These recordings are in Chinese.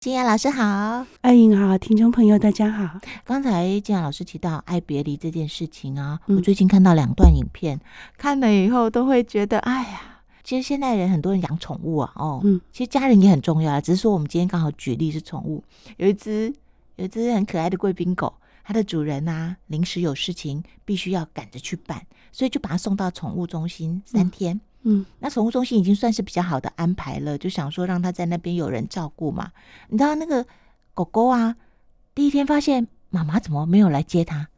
靖雅老师好，爱颖好，听众朋友大家好。刚才金雅老师提到爱别离这件事情啊，嗯、我最近看到两段影片，看了以后都会觉得，哎呀，其实现代人很多人养宠物啊，哦，嗯，其实家人也很重要啊，只是说我们今天刚好举例是宠物，有一只有一只很可爱的贵宾狗，它的主人啊临时有事情必须要赶着去办，所以就把它送到宠物中心三天。嗯嗯，那宠物中心已经算是比较好的安排了，就想说让他在那边有人照顾嘛。你知道那个狗狗啊，第一天发现妈妈怎么没有来接它，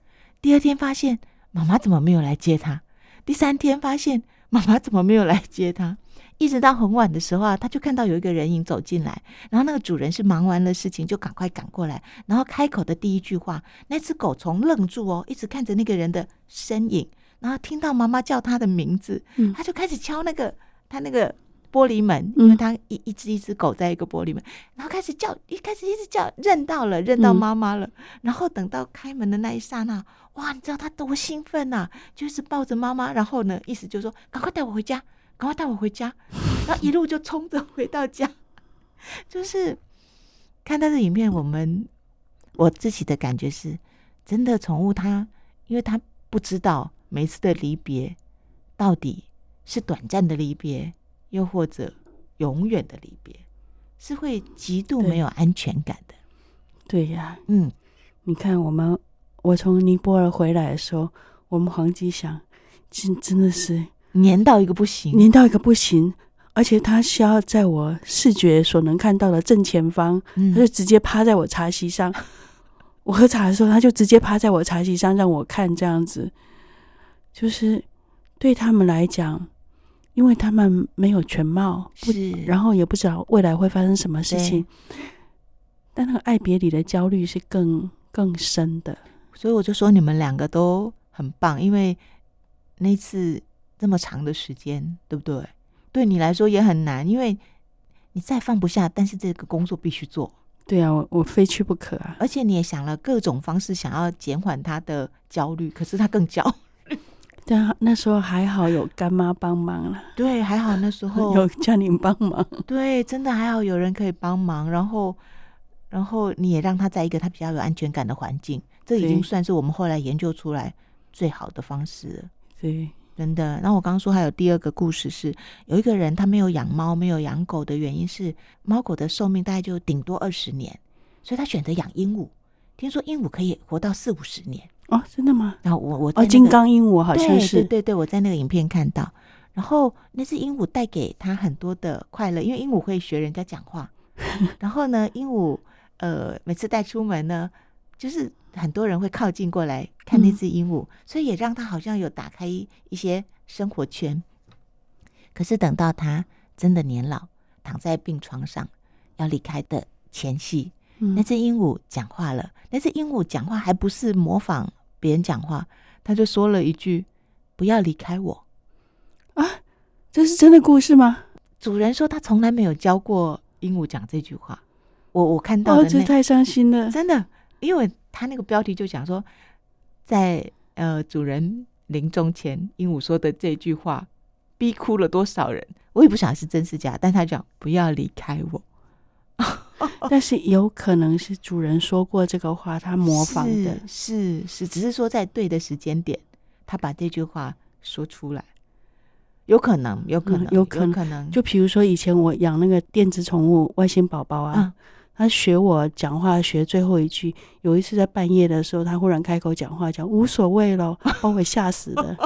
第二天发现妈妈怎么没有来接它，第三天发现妈妈怎么没有来接它，一直到很晚的时候啊，他就看到有一个人影走进来，然后那个主人是忙完了事情就赶快赶过来，然后开口的第一句话，那只狗从愣住哦，一直看着那个人的身影。然后听到妈妈叫他的名字，嗯，他就开始敲那个他那个玻璃门，因为他一一只一只狗在一个玻璃门，然后开始叫，一开始一直叫，认到了，认到妈妈了。然后等到开门的那一刹那，哇，你知道他多兴奋呐！就是抱着妈妈，然后呢，意思就是说，赶快带我回家，赶快带我回家，然后一路就冲着回到家。就是看他的影片，我们我自己的感觉是，真的宠物它，因为它不知道。每次的离别，到底是短暂的离别，又或者永远的离别，是会极度没有安全感的。对呀，嗯，你看我们，我从尼泊尔回来的时候，我们黄吉祥真真的是黏到一个不行，黏到一个不行，而且他需要在我视觉所能看到的正前方，嗯，他就直接趴在我茶席上。我喝茶的时候，他就直接趴在我茶席上让我看这样子。就是对他们来讲，因为他们没有全貌，是，然后也不知道未来会发生什么事情，但那个爱别离的焦虑是更更深的。所以我就说你们两个都很棒，因为那次这么长的时间，对不对？对你来说也很难，因为你再放不下，但是这个工作必须做。对啊，我我非去不可啊！而且你也想了各种方式，想要减缓他的焦虑，可是他更焦。但那时候还好有干妈帮忙了，对，还好那时候 有叫你帮忙，对，真的还好有人可以帮忙，然后，然后你也让他在一个他比较有安全感的环境，这已经算是我们后来研究出来最好的方式了。对，真的。那我刚刚说还有第二个故事是，有一个人他没有养猫，没有养狗的原因是猫狗的寿命大概就顶多二十年，所以他选择养鹦鹉。听说鹦鹉可以活到四五十年。哦，真的吗？然后我我哦，金刚鹦鹉好像是，对对对，我在那个影片看到。然后那只鹦鹉带给他很多的快乐，因为鹦鹉会学人家讲话。然后呢，鹦鹉呃每次带出门呢，就是很多人会靠近过来看那只鹦鹉，嗯、所以也让他好像有打开一些生活圈。可是等到他真的年老，躺在病床上要离开的前夕，嗯、那只鹦鹉讲话了。那只鹦鹉讲话还不是模仿。别人讲话，他就说了一句：“不要离开我。”啊，这是真的故事吗？主人说他从来没有教过鹦鹉讲这句话。我我看到的，哦，这太伤心了，真的，因为他那个标题就讲说，在呃主人临终前，鹦鹉说的这句话逼哭了多少人。我也不晓得是真是假，但他讲不要离开我。但是有可能是主人说过这个话，他模仿的，是是，是，只是说在对的时间点，他把这句话说出来，有可能，有可能，有可能，有可能。就比如说以前我养那个电子宠物外星宝宝啊，嗯、他学我讲话学最后一句，有一次在半夜的时候，他忽然开口讲话，讲无所谓了，把我吓死了。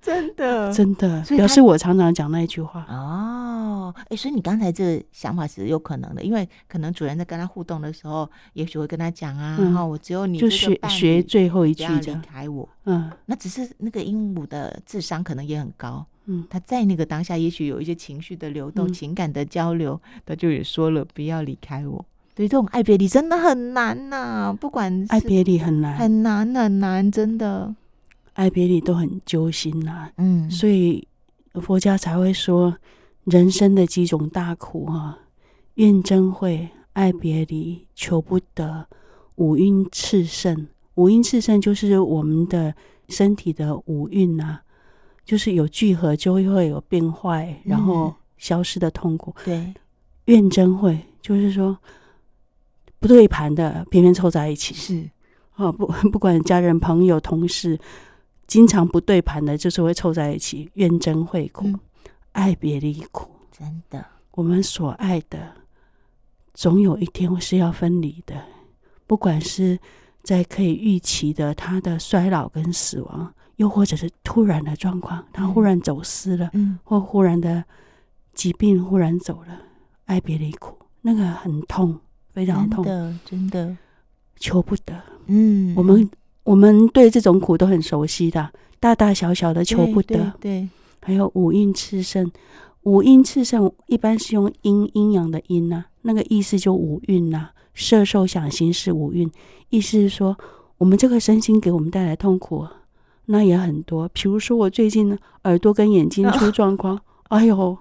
真的，真的，表示我常常讲那一句话哦。哎、欸，所以你刚才这个想法是有可能的，因为可能主人在跟他互动的时候，也许会跟他讲啊，然后、嗯、我只有你就学学最后一句，不要离开我。嗯，那只是那个鹦鹉的智商可能也很高，嗯，他在那个当下，也许有一些情绪的流动、嗯、情感的交流，他就也说了不要离开我。对，这种爱别离真的很难呐、啊，不管爱别离很难，很难很难，真的。爱别离都很揪心呐、啊，嗯，所以佛家才会说人生的几种大苦啊，怨憎会、爱别离、求不得、五蕴炽盛。五蕴炽盛就是我们的身体的五蕴呐，就是有聚合就会会有变坏，然后消失的痛苦。对，怨憎会就是说不对盘的，偏偏凑在一起。是，哦，不，不管家人、朋友、同事，经常不对盘的，就是会凑在一起，怨憎会苦，嗯、爱别离苦。真的，我们所爱的，总有一天是要分离的，不管是在可以预期的他的衰老跟死亡，又或者是突然的状况，他忽然走失了，嗯，或忽然的疾病忽然走了，爱别离苦，那个很痛。非常痛，真的，真的求不得。嗯，我们我们对这种苦都很熟悉的，大大小小的求不得。对，对，对，还有五蕴炽盛，五阴炽盛一般是用阴阴阳的阴呐、啊，那个意思就五蕴呐，色受想行识五蕴，意思是说我们这个身心给我们带来痛苦，那也很多。比如说我最近耳朵跟眼睛出状况，哦、哎呦，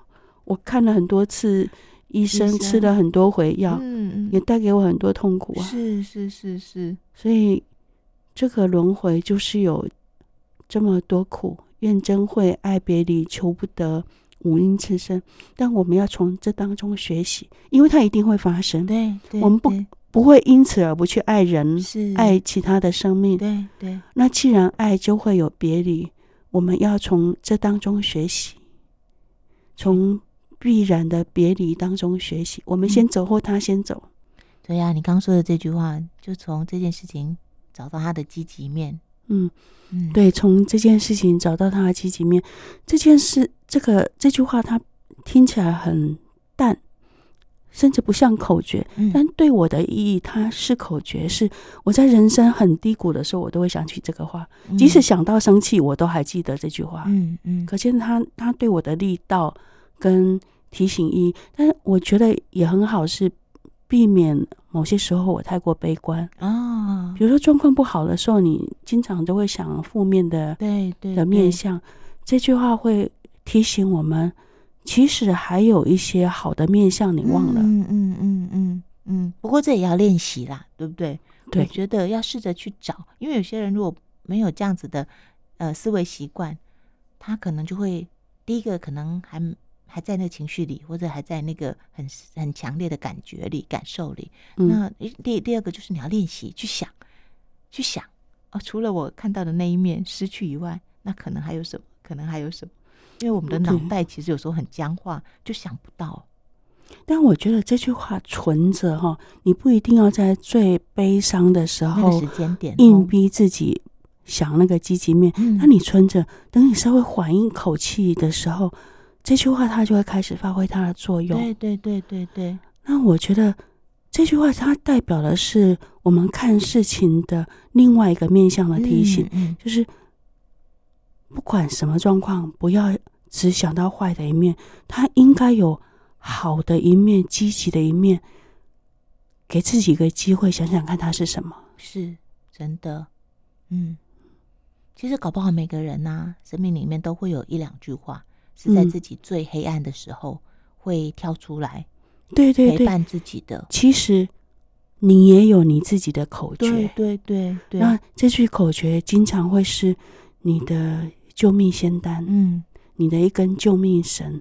我看了很多次。医生吃了很多回药，嗯，也带给我很多痛苦啊。是是是是，所以这个轮回就是有这么多苦，怨憎会、爱别离、求不得、五阴炽盛。但我们要从这当中学习，因为它一定会发生。对，对我们不不会因此而不去爱人，爱其他的生命。对对。那既然爱，就会有别离。我们要从这当中学习，从。必然的别离当中学习，我们先走或他先走。嗯、对呀、啊，你刚说的这句话，就从这件事情找到他的积极面。嗯嗯，对，从这件事情找到他的积极面。这件事，这个这句话，它听起来很淡，甚至不像口诀，嗯、但对我的意义，它是口诀。是我在人生很低谷的时候，我都会想起这个话，嗯、即使想到生气，我都还记得这句话。嗯嗯，可见他他对我的力道跟。提醒一，但是我觉得也很好，是避免某些时候我太过悲观啊。比如说状况不好的时候，你经常都会想负面的，对对的面相。这句话会提醒我们，其实还有一些好的面相，你忘了。嗯嗯嗯嗯嗯。不过这也要练习啦，对不对？对，我觉得要试着去找，因为有些人如果没有这样子的呃思维习惯，他可能就会第一个可能还。还在那个情绪里，或者还在那个很很强烈的感觉里、感受里。嗯、那第第二个就是你要练习去想，去想哦，除了我看到的那一面失去以外，那可能还有什么？可能还有什么？因为我们的脑袋其实有时候很僵化，就想不到。但我觉得这句话存着哈，你不一定要在最悲伤的时候、时间点硬逼自己想那个积极面。嗯、那你存着，等你稍微缓一口气的时候。这句话它就会开始发挥它的作用。对对对对对。那我觉得这句话它代表的是我们看事情的另外一个面向的提醒，嗯嗯、就是不管什么状况，不要只想到坏的一面，它应该有好的一面、积极的一面，给自己一个机会，想想看它是什么。是真的，嗯，其实搞不好每个人呐、啊，生命里面都会有一两句话。是在自己最黑暗的时候会跳出来，对对对，陪伴自己的。其实你也有你自己的口诀，对对对对。那这句口诀经常会是你的救命仙丹，嗯，你的一根救命绳。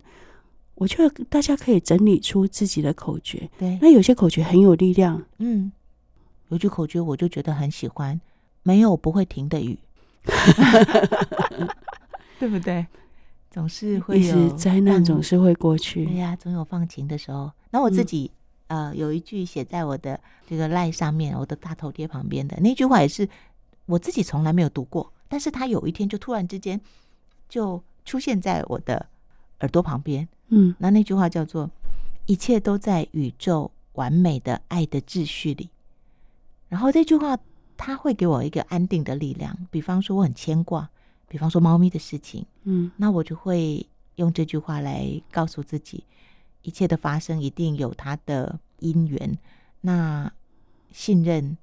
我觉得大家可以整理出自己的口诀。对，那有些口诀很有力量，嗯，有句口诀我就觉得很喜欢，没有不会停的雨，对不对？总是会有灾难，总是会过去。对呀，总有放晴的时候。那我自己、嗯、呃，有一句写在我的这个赖上面，我的大头贴旁边的那句话，也是我自己从来没有读过，但是他有一天就突然之间就出现在我的耳朵旁边。嗯，那那句话叫做“一切都在宇宙完美的爱的秩序里”。然后这句话，它会给我一个安定的力量。比方说，我很牵挂。比方说猫咪的事情，嗯，那我就会用这句话来告诉自己，一切的发生一定有它的因缘。那信任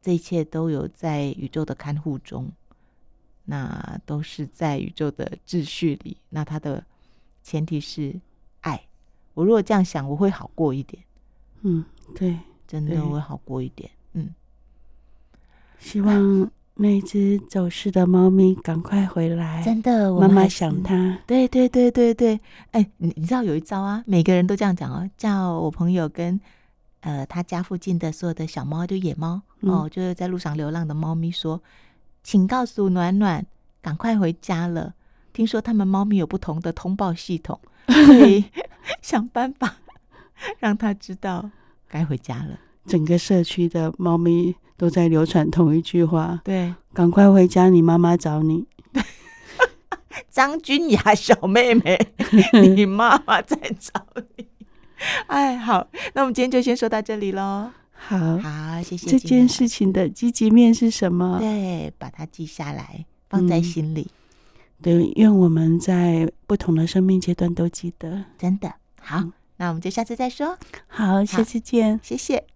这一切都有在宇宙的看护中，那都是在宇宙的秩序里。那它的前提是爱。我如果这样想，我会好过一点。嗯，对，真的会好过一点。嗯，希望。那只走失的猫咪，赶快回来！真的，妈妈想它。对对对对对，哎，你你知道有一招啊，每个人都这样讲哦，叫我朋友跟呃，他家附近的所有的小猫，就野猫、嗯、哦，就是在路上流浪的猫咪说：“请告诉暖暖，赶快回家了。听说他们猫咪有不同的通报系统，所以想办法让他知道该回家了。”整个社区的猫咪都在流传同一句话：“对，赶快回家，你妈妈找你。”张君雅小妹妹，你妈妈在找你。哎，好，那我们今天就先说到这里喽。好，好，谢谢。这件事情的积极面是什么？对，把它记下来，放在心里。嗯、对，愿我们在不同的生命阶段都记得。真的好，嗯、那我们就下次再说。好，下次见，谢谢。